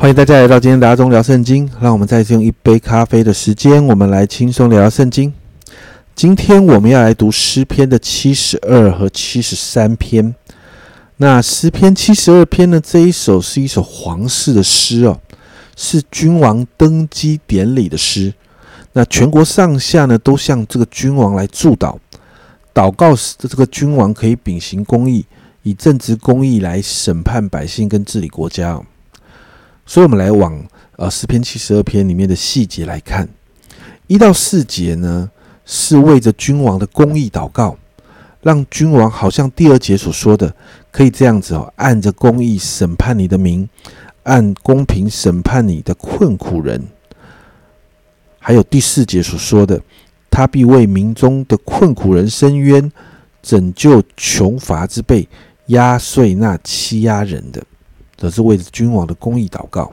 欢迎大家来到今天大中聊圣经。让我们再次用一杯咖啡的时间，我们来轻松聊聊圣经。今天我们要来读诗篇的七十二和七十三篇。那诗篇七十二篇呢？这一首是一首皇室的诗哦，是君王登基典礼的诗。那全国上下呢，都向这个君王来祝祷，祷告的这个君王可以秉行公义，以正直公义来审判百姓跟治理国家。所以，我们来往呃诗篇七十二篇里面的细节来看，一到四节呢是为着君王的公义祷告，让君王好像第二节所说的，可以这样子哦，按着公义审判你的民，按公平审判你的困苦人。还有第四节所说的，他必为民中的困苦人伸冤，拯救穷乏之辈，压碎那欺压人的。则是为了君王的公义祷告。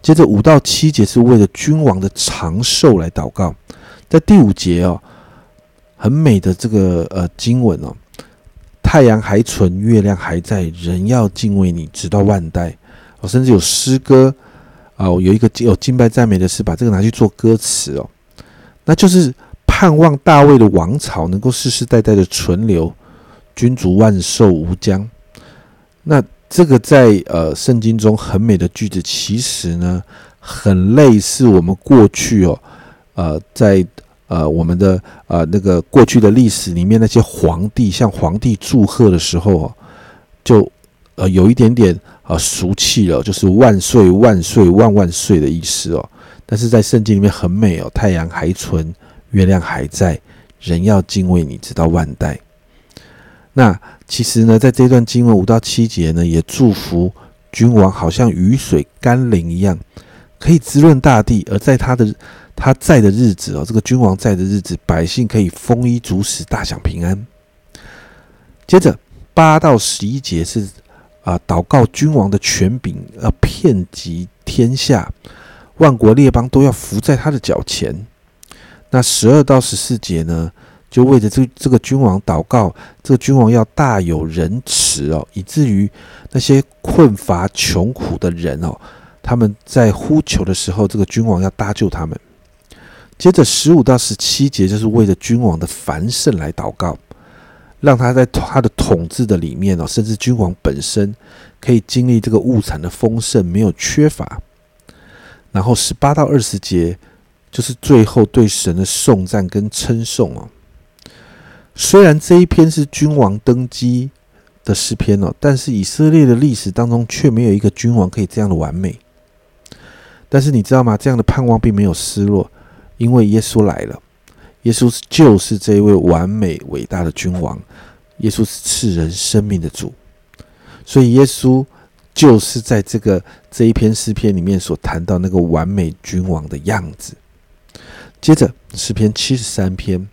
接着五到七节是为了君王的长寿来祷告。在第五节哦，很美的这个呃经文哦，太阳还存，月亮还在，人要敬畏你，直到万代。哦，甚至有诗歌啊，有一个有敬拜赞美的诗，把这个拿去做歌词哦，那就是盼望大卫的王朝能够世世代代的存留，君主万寿无疆。那。这个在呃圣经中很美的句子，其实呢很类似我们过去哦，呃在呃我们的呃那个过去的历史里面那些皇帝向皇帝祝贺的时候哦，就呃有一点点呃俗气了，就是万岁万岁万万岁的意思哦。但是在圣经里面很美哦，太阳还存，月亮还在，人要敬畏你，直到万代。那其实呢，在这段经文五到七节呢，也祝福君王，好像雨水甘霖一样，可以滋润大地；而在他的他在的日子哦，这个君王在的日子，百姓可以丰衣足食，大享平安。接着八到十一节是啊，祷告君王的权柄要遍及天下，万国列邦都要伏在他的脚前。那十二到十四节呢？就为着这这个君王祷告，这个君王要大有仁慈哦，以至于那些困乏穷苦的人哦，他们在呼求的时候，这个君王要搭救他们。接着十五到十七节，就是为着君王的繁盛来祷告，让他在他的统治的里面哦，甚至君王本身可以经历这个物产的丰盛，没有缺乏。然后十八到二十节，就是最后对神的颂赞跟称颂哦。虽然这一篇是君王登基的诗篇哦，但是以色列的历史当中却没有一个君王可以这样的完美。但是你知道吗？这样的盼望并没有失落，因为耶稣来了。耶稣就是这一位完美伟大的君王，耶稣是赐人生命的主，所以耶稣就是在这个这一篇诗篇里面所谈到那个完美君王的样子。接着诗篇七十三篇。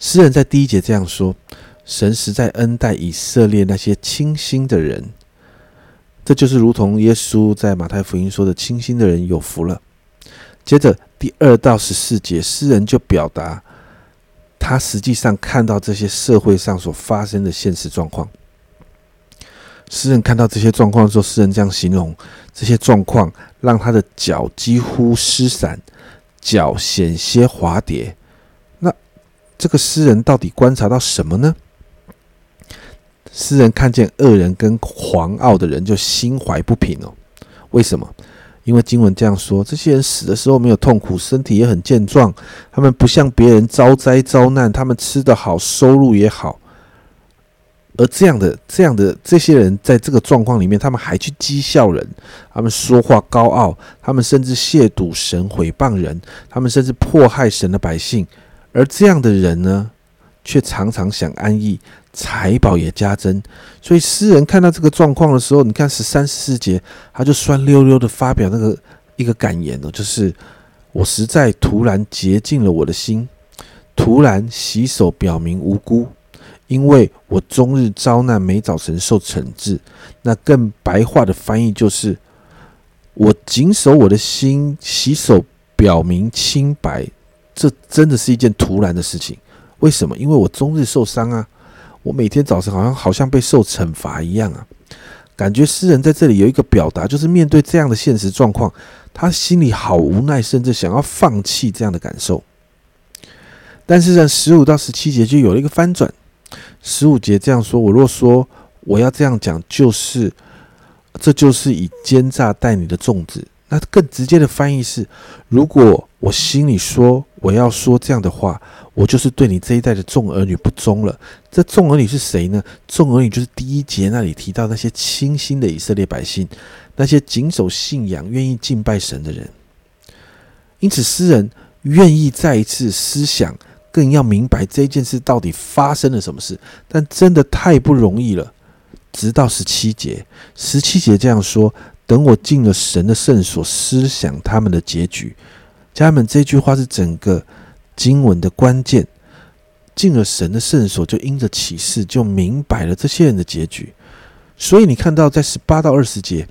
诗人在第一节这样说：“神实在恩待以色列那些清心的人。”这就是如同耶稣在马太福音说的：“清心的人有福了。”接着第二到十四节，诗人就表达他实际上看到这些社会上所发生的现实状况。诗人看到这些状况的时候，诗人这样形容：这些状况让他的脚几乎失散，脚险些滑跌。这个诗人到底观察到什么呢？诗人看见恶人跟狂傲的人，就心怀不平哦。为什么？因为经文这样说：这些人死的时候没有痛苦，身体也很健壮。他们不像别人遭灾遭难，他们吃得好，收入也好。而这样的、这样的这些人，在这个状况里面，他们还去讥笑人，他们说话高傲，他们甚至亵渎神、毁谤人，他们甚至迫害神的百姓。而这样的人呢，却常常想安逸，财宝也加增。所以诗人看到这个状况的时候，你看十三十四节，他就酸溜溜的发表那个一个感言哦，就是我实在突然洁净了我的心，突然洗手表明无辜，因为我终日遭难，每早晨受惩治。那更白话的翻译就是，我谨守我的心，洗手表明清白。这真的是一件突然的事情，为什么？因为我终日受伤啊，我每天早晨好像好像被受惩罚一样啊。感觉诗人在这里有一个表达，就是面对这样的现实状况，他心里好无奈，甚至想要放弃这样的感受。但是在十五到十七节就有了一个翻转。十五节这样说：“我若说我要这样讲，就是这就是以奸诈待你的粽子。”那更直接的翻译是：如果我心里说我要说这样的话，我就是对你这一代的众儿女不忠了。这众儿女是谁呢？众儿女就是第一节那里提到那些清心的以色列百姓，那些谨守信仰、愿意敬拜神的人。因此，诗人愿意再一次思想。更要明白这件事到底发生了什么事，但真的太不容易了。直到十七节，十七节这样说：“等我进了神的圣所，思想他们的结局。”家人们，这句话是整个经文的关键。进了神的圣所，就因着启示，就明白了这些人的结局。所以你看到，在十八到二十节，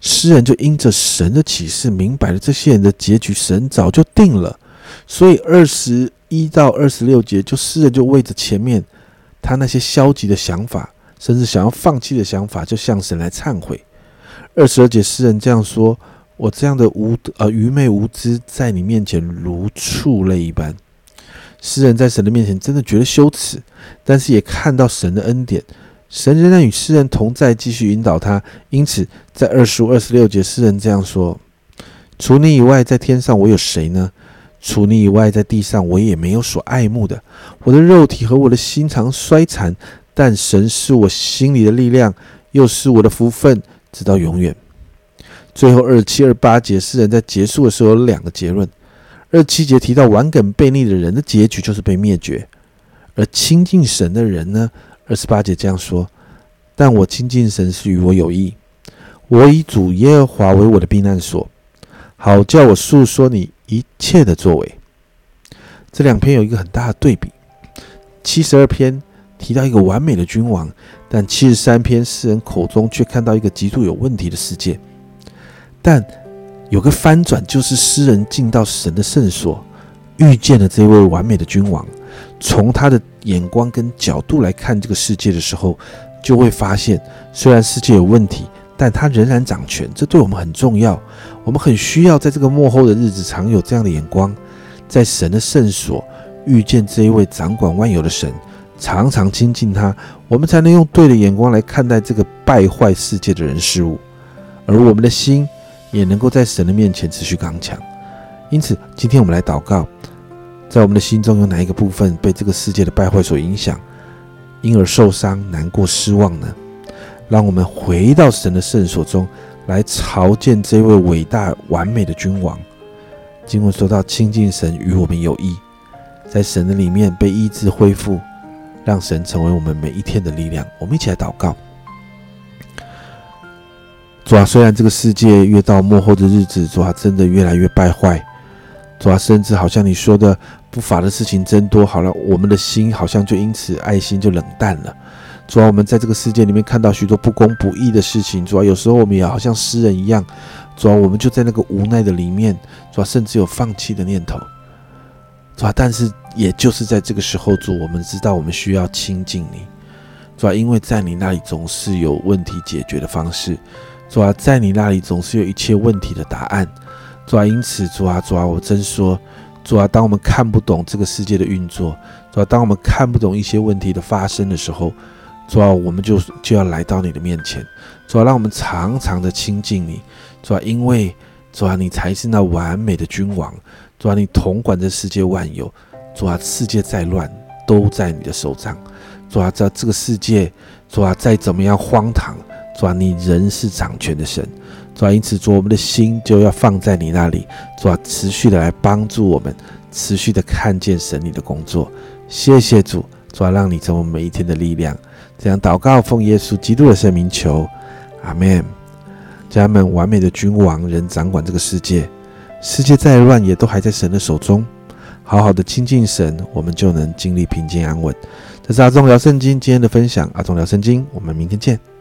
诗人就因着神的启示，明白了这些人的结局，神早就定了。所以二十。一到二十六节，就诗人就为着前面他那些消极的想法，甚至想要放弃的想法，就向神来忏悔。二十二节，诗人这样说：“我这样的无呃愚昧无知，在你面前如畜类一般。”诗人在神的面前真的觉得羞耻，但是也看到神的恩典，神仍然与诗人同在，继续引导他。因此，在二十五、二十六节，诗人这样说：“除你以外，在天上我有谁呢？”除你以外，在地上我也没有所爱慕的。我的肉体和我的心肠衰残，但神是我心里的力量，又是我的福分，直到永远。最后二七二八节，诗人在结束的时候有两个结论。二七节提到顽梗悖逆的人的结局就是被灭绝，而亲近神的人呢？二十八节这样说：但我亲近神是与我有益，我以主耶和华为我的避难所，好叫我诉说你。一切的作为，这两篇有一个很大的对比。七十二篇提到一个完美的君王，但七十三篇诗人口中却看到一个极度有问题的世界。但有个翻转，就是诗人进到神的圣所，遇见了这位完美的君王。从他的眼光跟角度来看这个世界的时候，就会发现，虽然世界有问题。但他仍然掌权，这对我们很重要。我们很需要在这个幕后的日子，常有这样的眼光，在神的圣所遇见这一位掌管万有的神，常常亲近他，我们才能用对的眼光来看待这个败坏世界的人事物，而我们的心也能够在神的面前持续刚强。因此，今天我们来祷告，在我们的心中有哪一个部分被这个世界的败坏所影响，因而受伤、难过、失望呢？让我们回到神的圣所中来朝见这位伟大完美的君王。经文说到亲近神与我们有益，在神的里面被医治恢复，让神成为我们每一天的力量。我们一起来祷告。主啊，虽然这个世界越到幕后的日子，主啊，真的越来越败坏，主啊，甚至好像你说的不法的事情增多，好了，我们的心好像就因此爱心就冷淡了。主要我们在这个世界里面看到许多不公不义的事情，主要有时候我们也好像诗人一样，主要我们就在那个无奈的里面，主要甚至有放弃的念头，主要但是也就是在这个时候，主我们知道我们需要亲近你，主要因为在你那里总是有问题解决的方式，主要在你那里总是有一切问题的答案，主要因此主啊主啊我真说，主啊当我们看不懂这个世界的运作，主要当我们看不懂一些问题的发生的时候。主啊，我们就就要来到你的面前，主啊，让我们常常的亲近你，主啊，因为主啊，你才是那完美的君王，主啊，你统管这世界万有，主啊，世界再乱都在你的手掌，主啊，在这个世界，主啊，再怎么样荒唐，主啊，你仍是掌权的神，主啊，因此主我们的心就要放在你那里，主啊，持续的来帮助我们，持续的看见神你的工作，谢谢主，主啊，让你成为每一天的力量。这样祷告，奉耶稣基督的圣名求，阿门。家人们，完美的君王仍掌管这个世界，世界再乱也都还在神的手中。好好的亲近神，我们就能经历平静安稳。这是阿忠聊圣经今天的分享，阿忠聊圣经，我们明天见。